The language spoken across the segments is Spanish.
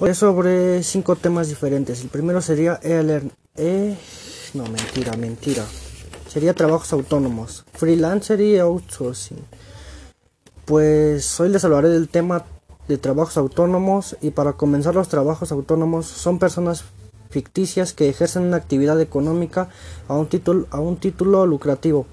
Hoy sobre cinco temas diferentes. El primero sería e eh, no, mentira, mentira. Sería trabajos autónomos, freelancer y outsourcing. Pues hoy les hablaré del tema de trabajos autónomos y para comenzar los trabajos autónomos son personas ficticias que ejercen una actividad económica a un título, a un título lucrativo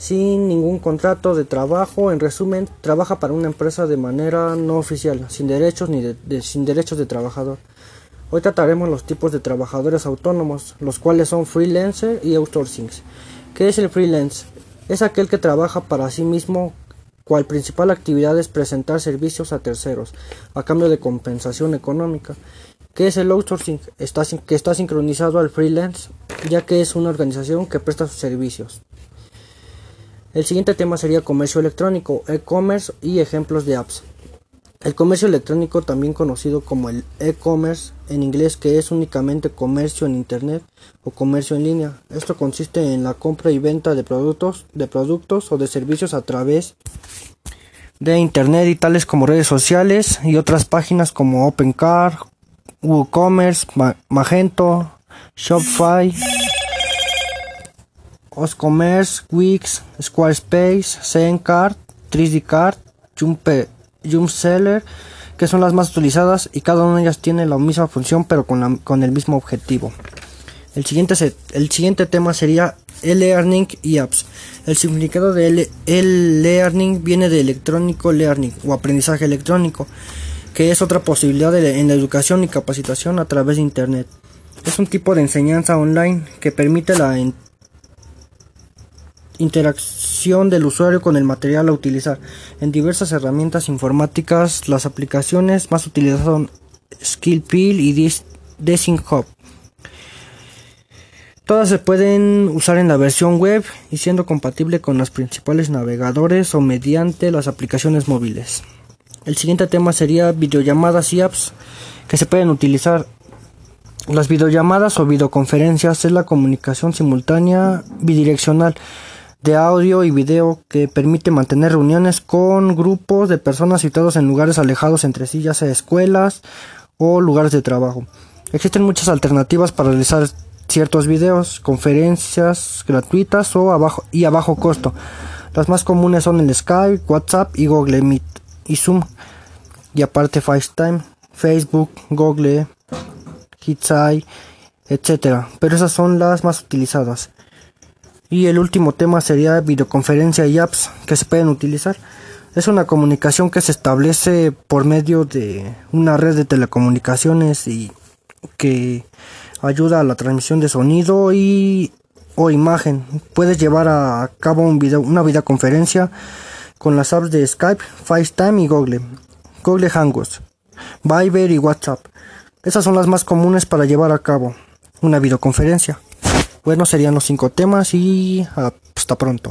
sin ningún contrato de trabajo, en resumen, trabaja para una empresa de manera no oficial, sin derechos ni de, sin derechos de trabajador. Hoy trataremos los tipos de trabajadores autónomos, los cuales son freelancer y outsourcing. ¿Qué es el freelance? Es aquel que trabaja para sí mismo, cual principal actividad es presentar servicios a terceros, a cambio de compensación económica. ¿Qué es el outsourcing? Está, que está sincronizado al freelance, ya que es una organización que presta sus servicios. El siguiente tema sería comercio electrónico, e-commerce y ejemplos de apps. El comercio electrónico, también conocido como el e-commerce en inglés, que es únicamente comercio en internet o comercio en línea. Esto consiste en la compra y venta de productos, de productos o de servicios a través de internet y tales como redes sociales y otras páginas como OpenCar, WooCommerce, Magento, Shopify. Oscommerce, Wix, Squarespace, Zencard, 3D Card, Jumpseller, que son las más utilizadas y cada una de ellas tiene la misma función pero con, con el mismo objetivo. El siguiente, el siguiente tema sería e-learning y apps. El significado de e-learning viene de electrónico learning o aprendizaje electrónico, que es otra posibilidad en la educación y capacitación a través de Internet. Es un tipo de enseñanza online que permite la interacción del usuario con el material a utilizar. En diversas herramientas informáticas, las aplicaciones más utilizadas son Skillpil y Design Hub. Todas se pueden usar en la versión web y siendo compatible con los principales navegadores o mediante las aplicaciones móviles. El siguiente tema sería videollamadas y apps que se pueden utilizar. Las videollamadas o videoconferencias es la comunicación simultánea bidireccional de audio y video que permite mantener reuniones con grupos de personas situados en lugares alejados entre sí, ya sea escuelas o lugares de trabajo. Existen muchas alternativas para realizar ciertos videos, conferencias gratuitas o y a bajo costo. Las más comunes son el Skype, WhatsApp y Google Meet y Zoom. Y aparte FaceTime, Facebook, Google, Hitsai, etc. Pero esas son las más utilizadas. Y el último tema sería videoconferencia y apps que se pueden utilizar. Es una comunicación que se establece por medio de una red de telecomunicaciones y que ayuda a la transmisión de sonido y o imagen. Puedes llevar a cabo un video, una videoconferencia con las apps de Skype, FaceTime y Google, Google Hangouts, Viber y WhatsApp. Esas son las más comunes para llevar a cabo una videoconferencia. Bueno, serían los cinco temas y hasta pronto.